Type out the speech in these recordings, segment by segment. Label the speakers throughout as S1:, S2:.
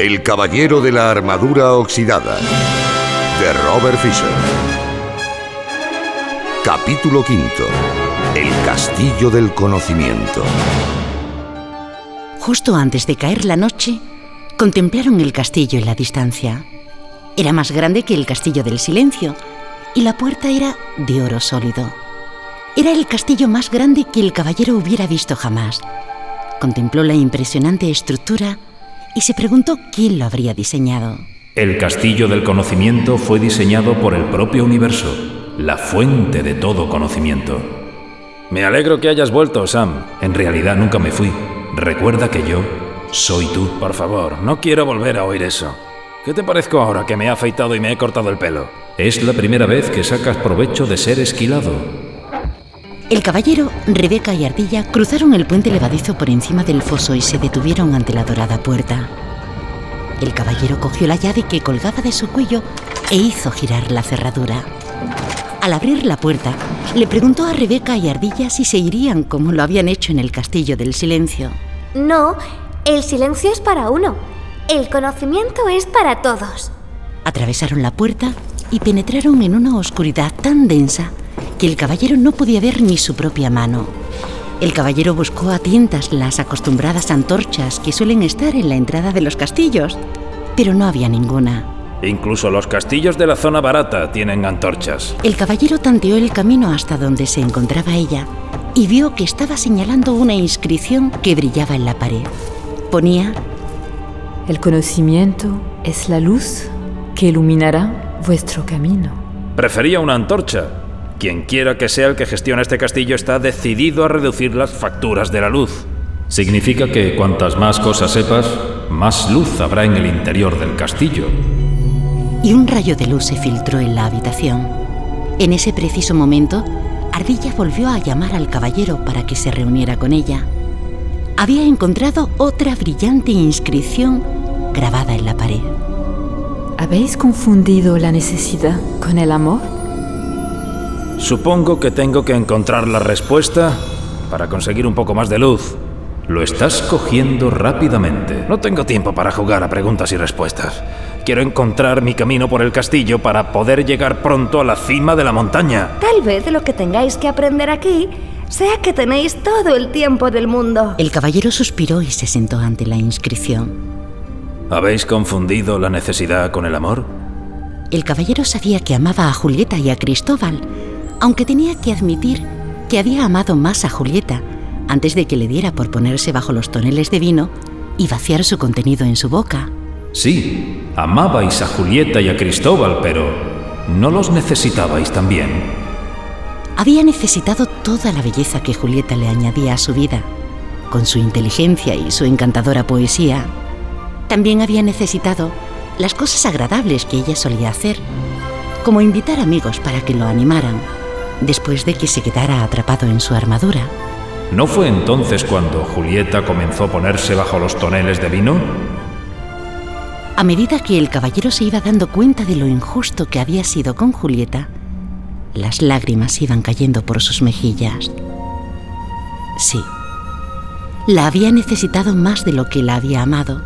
S1: El caballero de la armadura oxidada de Robert Fisher. Capítulo quinto. El castillo del conocimiento.
S2: Justo antes de caer la noche, contemplaron el castillo en la distancia. Era más grande que el castillo del silencio y la puerta era de oro sólido. Era el castillo más grande que el caballero hubiera visto jamás. Contempló la impresionante estructura y se preguntó quién lo habría diseñado.
S3: El castillo del conocimiento fue diseñado por el propio universo, la fuente de todo conocimiento. Me alegro que hayas vuelto, Sam. En realidad nunca me fui. Recuerda que yo soy tú. Por favor, no quiero volver a oír eso. ¿Qué te parezco ahora que me he afeitado y me he cortado el pelo? Es la primera vez que sacas provecho de ser esquilado.
S2: El caballero, Rebeca y Ardilla cruzaron el puente levadizo por encima del foso y se detuvieron ante la dorada puerta. El caballero cogió la llave que colgaba de su cuello e hizo girar la cerradura. Al abrir la puerta, le preguntó a Rebeca y Ardilla si se irían como lo habían hecho en el castillo del silencio.
S4: No, el silencio es para uno. El conocimiento es para todos.
S2: Atravesaron la puerta y penetraron en una oscuridad tan densa que el caballero no podía ver ni su propia mano. El caballero buscó a tientas las acostumbradas antorchas que suelen estar en la entrada de los castillos, pero no había ninguna.
S3: Incluso los castillos de la zona barata tienen antorchas.
S2: El caballero tanteó el camino hasta donde se encontraba ella y vio que estaba señalando una inscripción que brillaba en la pared. Ponía,
S5: El conocimiento es la luz que iluminará vuestro camino.
S3: Prefería una antorcha, quien quiera que sea el que gestione este castillo está decidido a reducir las facturas de la luz. Significa que cuantas más cosas sepas, más luz habrá en el interior del castillo.
S2: Y un rayo de luz se filtró en la habitación. En ese preciso momento, Ardilla volvió a llamar al caballero para que se reuniera con ella. Había encontrado otra brillante inscripción grabada en la pared.
S5: ¿Habéis confundido la necesidad con el amor?
S3: Supongo que tengo que encontrar la respuesta para conseguir un poco más de luz. Lo estás cogiendo rápidamente. No tengo tiempo para jugar a preguntas y respuestas. Quiero encontrar mi camino por el castillo para poder llegar pronto a la cima de la montaña.
S4: Tal vez lo que tengáis que aprender aquí sea que tenéis todo el tiempo del mundo.
S2: El caballero suspiró y se sentó ante la inscripción.
S3: ¿Habéis confundido la necesidad con el amor?
S2: El caballero sabía que amaba a Julieta y a Cristóbal, aunque tenía que admitir que había amado más a Julieta antes de que le diera por ponerse bajo los toneles de vino y vaciar su contenido en su boca.
S3: Sí, amabais a Julieta y a Cristóbal, pero ¿no los necesitabais también?
S2: Había necesitado toda la belleza que Julieta le añadía a su vida, con su inteligencia y su encantadora poesía. También había necesitado las cosas agradables que ella solía hacer, como invitar amigos para que lo animaran, después de que se quedara atrapado en su armadura.
S3: ¿No fue entonces cuando Julieta comenzó a ponerse bajo los toneles de vino?
S2: A medida que el caballero se iba dando cuenta de lo injusto que había sido con Julieta, las lágrimas iban cayendo por sus mejillas. Sí, la había necesitado más de lo que la había amado.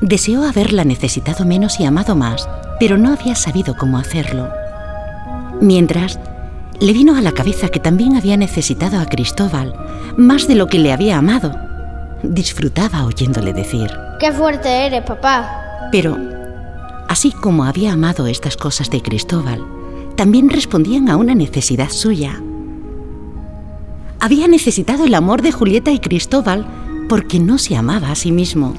S2: Deseó haberla necesitado menos y amado más, pero no había sabido cómo hacerlo. Mientras, le vino a la cabeza que también había necesitado a Cristóbal, más de lo que le había amado. Disfrutaba oyéndole decir.
S6: Qué fuerte eres, papá.
S2: Pero, así como había amado estas cosas de Cristóbal, también respondían a una necesidad suya. Había necesitado el amor de Julieta y Cristóbal porque no se amaba a sí mismo.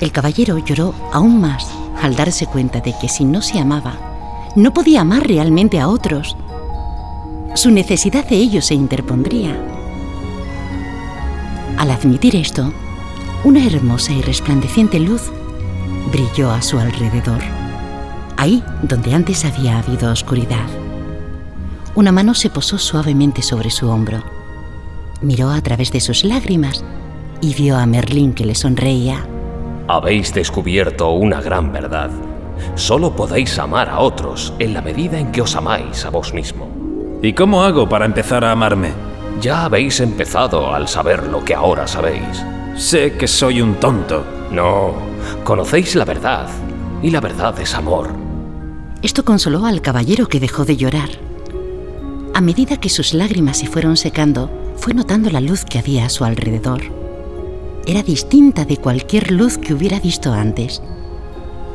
S2: El caballero lloró aún más al darse cuenta de que si no se amaba, no podía amar realmente a otros. Su necesidad de ellos se interpondría. Al admitir esto, una hermosa y resplandeciente luz brilló a su alrededor, ahí donde antes había habido oscuridad. Una mano se posó suavemente sobre su hombro. Miró a través de sus lágrimas y vio a Merlín que le sonreía.
S7: Habéis descubierto una gran verdad. Solo podéis amar a otros en la medida en que os amáis a vos mismo.
S3: ¿Y cómo hago para empezar a amarme?
S7: Ya habéis empezado al saber lo que ahora sabéis.
S3: Sé que soy un tonto.
S7: No, conocéis la verdad, y la verdad es amor.
S2: Esto consoló al caballero que dejó de llorar. A medida que sus lágrimas se fueron secando, fue notando la luz que había a su alrededor. Era distinta de cualquier luz que hubiera visto antes.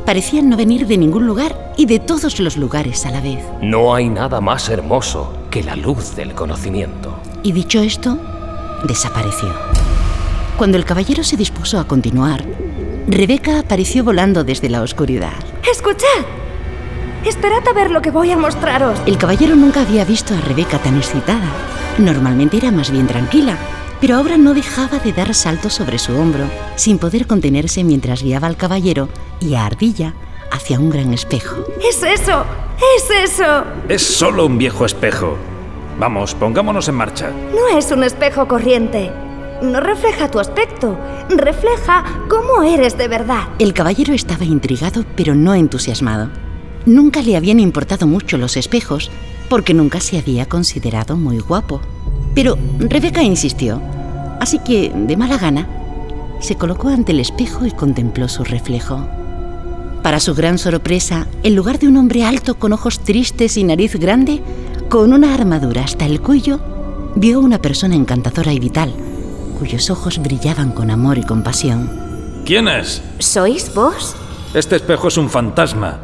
S2: Parecía no venir de ningún lugar y de todos los lugares a la vez.
S7: No hay nada más hermoso que la luz del conocimiento.
S2: Y dicho esto, desapareció. Cuando el caballero se dispuso a continuar, Rebeca apareció volando desde la oscuridad.
S8: ¡Escuchad! Esperad a ver lo que voy a mostraros.
S2: El caballero nunca había visto a Rebeca tan excitada. Normalmente era más bien tranquila, pero ahora no dejaba de dar saltos sobre su hombro, sin poder contenerse mientras guiaba al caballero y a Ardilla hacia un gran espejo.
S8: ¡Es eso! ¡Es eso!
S3: Es solo un viejo espejo. Vamos, pongámonos en marcha.
S8: No es un espejo corriente. No refleja tu aspecto, refleja cómo eres de verdad.
S2: El caballero estaba intrigado, pero no entusiasmado. Nunca le habían importado mucho los espejos, porque nunca se había considerado muy guapo. Pero Rebeca insistió, así que, de mala gana, se colocó ante el espejo y contempló su reflejo. Para su gran sorpresa, en lugar de un hombre alto con ojos tristes y nariz grande, con una armadura hasta el cuello, vio una persona encantadora y vital, cuyos ojos brillaban con amor y compasión.
S3: ¿Quién es?
S8: ¿Sois vos?
S3: Este espejo es un fantasma.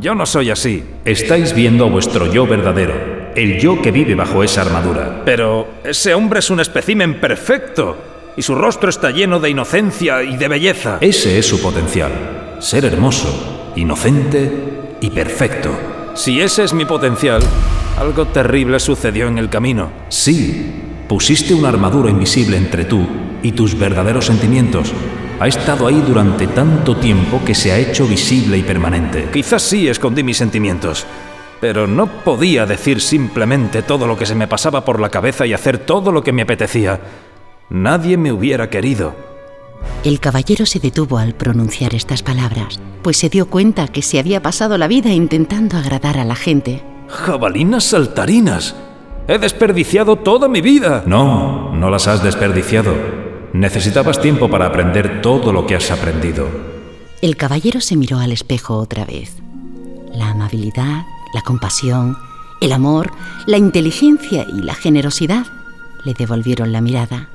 S3: Yo no soy así.
S9: Estáis viendo a vuestro yo verdadero, el yo que vive bajo esa armadura.
S3: Pero ese hombre es un espécimen perfecto. Y su rostro está lleno de inocencia y de belleza.
S9: Ese es su potencial. Ser hermoso, inocente y perfecto.
S3: Si ese es mi potencial, algo terrible sucedió en el camino.
S9: Sí, pusiste una armadura invisible entre tú y tus verdaderos sentimientos. Ha estado ahí durante tanto tiempo que se ha hecho visible y permanente.
S3: Quizás sí escondí mis sentimientos, pero no podía decir simplemente todo lo que se me pasaba por la cabeza y hacer todo lo que me apetecía. Nadie me hubiera querido.
S2: El caballero se detuvo al pronunciar estas palabras, pues se dio cuenta que se había pasado la vida intentando agradar a la gente.
S3: Jabalinas saltarinas. He desperdiciado toda mi vida.
S9: No, no las has desperdiciado. Necesitabas tiempo para aprender todo lo que has aprendido.
S2: El caballero se miró al espejo otra vez. La amabilidad, la compasión, el amor, la inteligencia y la generosidad le devolvieron la mirada.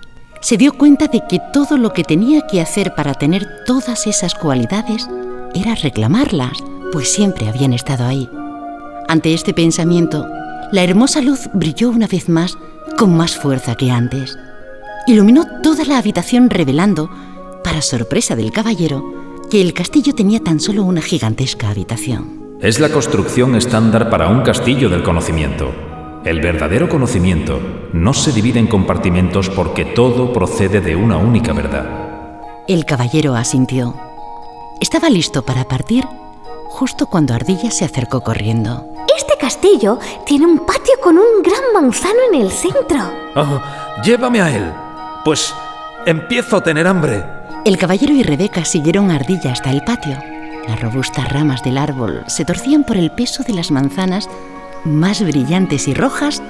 S2: Se dio cuenta de que todo lo que tenía que hacer para tener todas esas cualidades era reclamarlas, pues siempre habían estado ahí. Ante este pensamiento, la hermosa luz brilló una vez más con más fuerza que antes. Iluminó toda la habitación revelando, para sorpresa del caballero, que el castillo tenía tan solo una gigantesca habitación.
S9: Es la construcción estándar para un castillo del conocimiento. El verdadero conocimiento no se divide en compartimentos porque todo procede de una única verdad.
S2: El caballero asintió. Estaba listo para partir justo cuando Ardilla se acercó corriendo.
S4: Este castillo tiene un patio con un gran manzano en el centro.
S3: Oh, llévame a él. Pues empiezo a tener hambre.
S2: El caballero y Rebeca siguieron a Ardilla hasta el patio. Las robustas ramas del árbol se torcían por el peso de las manzanas más brillantes y rojas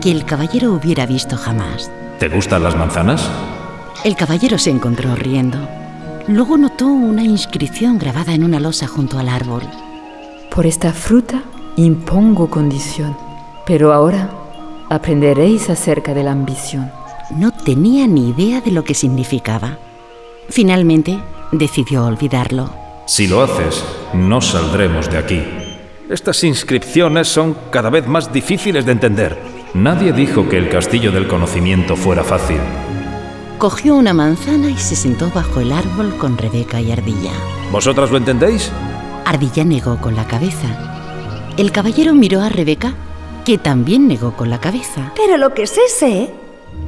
S2: que el caballero hubiera visto jamás.
S9: ¿Te gustan las manzanas?
S2: El caballero se encontró riendo. Luego notó una inscripción grabada en una losa junto al árbol.
S5: Por esta fruta impongo condición, pero ahora aprenderéis acerca de la ambición.
S2: No tenía ni idea de lo que significaba. Finalmente, decidió olvidarlo.
S9: Si lo haces, no saldremos de aquí.
S3: Estas inscripciones son cada vez más difíciles de entender.
S9: Nadie dijo que el castillo del conocimiento fuera fácil.
S2: Cogió una manzana y se sentó bajo el árbol con Rebeca y Ardilla.
S3: ¿Vosotras lo entendéis?
S2: Ardilla negó con la cabeza. El caballero miró a Rebeca, que también negó con la cabeza.
S8: Pero lo que sí sé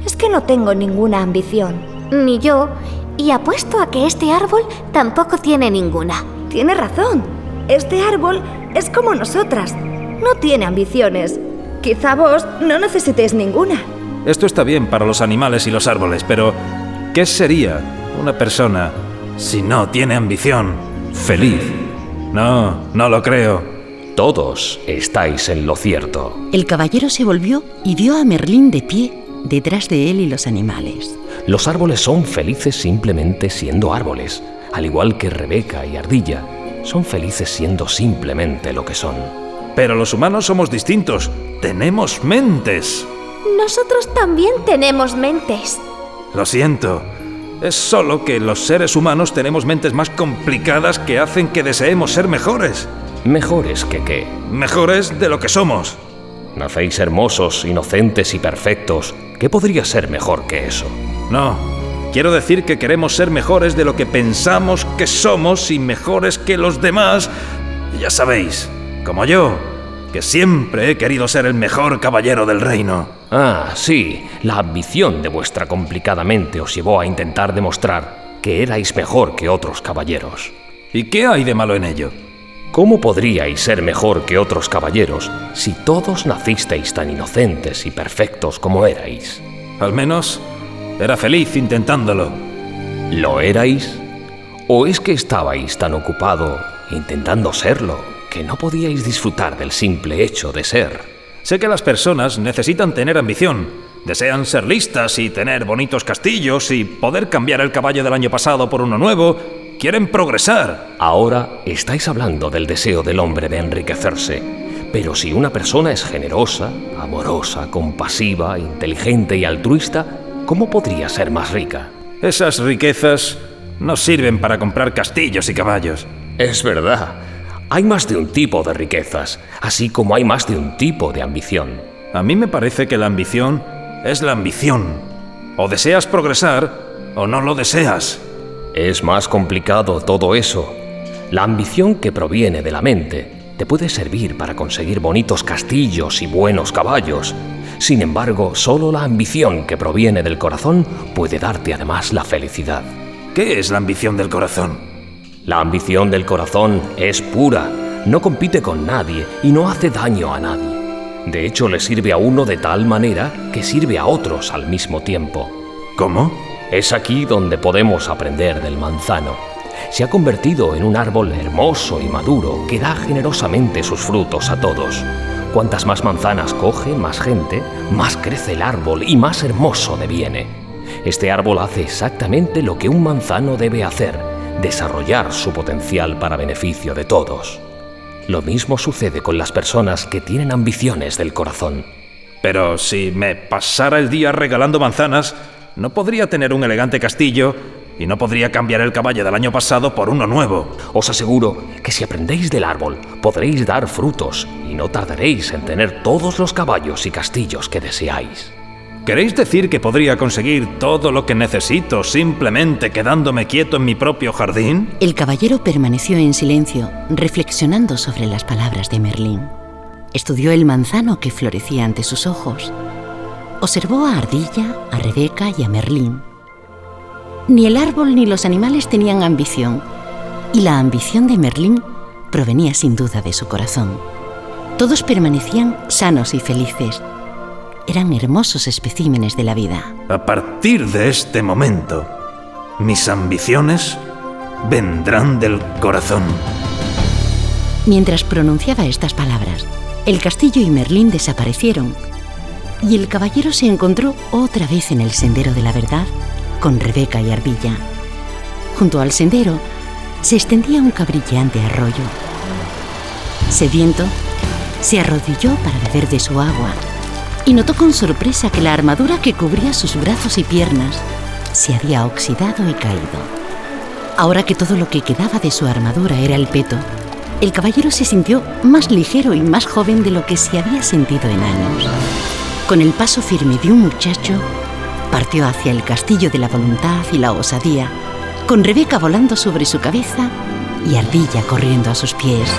S8: es que no tengo ninguna ambición.
S4: Ni yo, y apuesto a que este árbol tampoco tiene ninguna.
S8: Tiene razón. Este árbol es como nosotras. No tiene ambiciones. Quizá vos no necesitéis ninguna.
S3: Esto está bien para los animales y los árboles, pero ¿qué sería una persona si no tiene ambición?
S9: Feliz.
S3: No, no lo creo.
S7: Todos estáis en lo cierto.
S2: El caballero se volvió y vio a Merlín de pie detrás de él y los animales.
S7: Los árboles son felices simplemente siendo árboles. al igual que Rebeca y Ardilla, son felices siendo simplemente lo que son.
S3: Pero los humanos somos distintos. Tenemos mentes.
S4: Nosotros también tenemos mentes.
S3: Lo siento. Es solo que los seres humanos tenemos mentes más complicadas que hacen que deseemos ser mejores.
S7: ¿Mejores que qué?
S3: Mejores de lo que somos.
S7: Nacéis hermosos, inocentes y perfectos. ¿Qué podría ser mejor que eso?
S3: No. Quiero decir que queremos ser mejores de lo que pensamos que somos y mejores que los demás. Ya sabéis, como yo, que siempre he querido ser el mejor caballero del reino.
S7: Ah, sí, la ambición de vuestra complicada mente os llevó a intentar demostrar que erais mejor que otros caballeros.
S3: ¿Y qué hay de malo en ello?
S7: ¿Cómo podríais ser mejor que otros caballeros si todos nacisteis tan inocentes y perfectos como erais?
S3: Al menos era feliz intentándolo.
S7: ¿Lo erais? ¿O es que estabais tan ocupado intentando serlo que no podíais disfrutar del simple hecho de ser?
S3: Sé que las personas necesitan tener ambición. Desean ser listas y tener bonitos castillos y poder cambiar el caballo del año pasado por uno nuevo. Quieren progresar.
S7: Ahora estáis hablando del deseo del hombre de enriquecerse. Pero si una persona es generosa, amorosa, compasiva, inteligente y altruista, ¿cómo podría ser más rica?
S3: Esas riquezas no sirven para comprar castillos y caballos.
S7: Es verdad. Hay más de un tipo de riquezas, así como hay más de un tipo de ambición.
S3: A mí me parece que la ambición es la ambición. O deseas progresar o no lo deseas.
S7: Es más complicado todo eso. La ambición que proviene de la mente te puede servir para conseguir bonitos castillos y buenos caballos. Sin embargo, solo la ambición que proviene del corazón puede darte además la felicidad.
S3: ¿Qué es la ambición del corazón?
S7: La ambición del corazón es pura, no compite con nadie y no hace daño a nadie. De hecho, le sirve a uno de tal manera que sirve a otros al mismo tiempo.
S3: ¿Cómo?
S7: Es aquí donde podemos aprender del manzano. Se ha convertido en un árbol hermoso y maduro que da generosamente sus frutos a todos. Cuantas más manzanas coge más gente, más crece el árbol y más hermoso deviene. Este árbol hace exactamente lo que un manzano debe hacer, desarrollar su potencial para beneficio de todos. Lo mismo sucede con las personas que tienen ambiciones del corazón.
S3: Pero si me pasara el día regalando manzanas, no podría tener un elegante castillo y no podría cambiar el caballo del año pasado por uno nuevo.
S7: Os aseguro que si aprendéis del árbol, podréis dar frutos y no tardaréis en tener todos los caballos y castillos que deseáis.
S3: ¿Queréis decir que podría conseguir todo lo que necesito simplemente quedándome quieto en mi propio jardín?
S2: El caballero permaneció en silencio, reflexionando sobre las palabras de Merlín. Estudió el manzano que florecía ante sus ojos. Observó a Ardilla, a Rebeca y a Merlín. Ni el árbol ni los animales tenían ambición, y la ambición de Merlín provenía sin duda de su corazón. Todos permanecían sanos y felices. Eran hermosos especímenes de la vida.
S3: A partir de este momento, mis ambiciones vendrán del corazón.
S2: Mientras pronunciaba estas palabras, el castillo y Merlín desaparecieron y el caballero se encontró otra vez en el sendero de la verdad con Rebeca y Ardilla. Junto al sendero se extendía un cabrillante arroyo. Sediento, se arrodilló para beber de su agua y notó con sorpresa que la armadura que cubría sus brazos y piernas se había oxidado y caído. Ahora que todo lo que quedaba de su armadura era el peto, el caballero se sintió más ligero y más joven de lo que se había sentido en años. Con el paso firme de un muchacho, partió hacia el castillo de la voluntad y la osadía, con Rebeca volando sobre su cabeza y Ardilla corriendo a sus pies.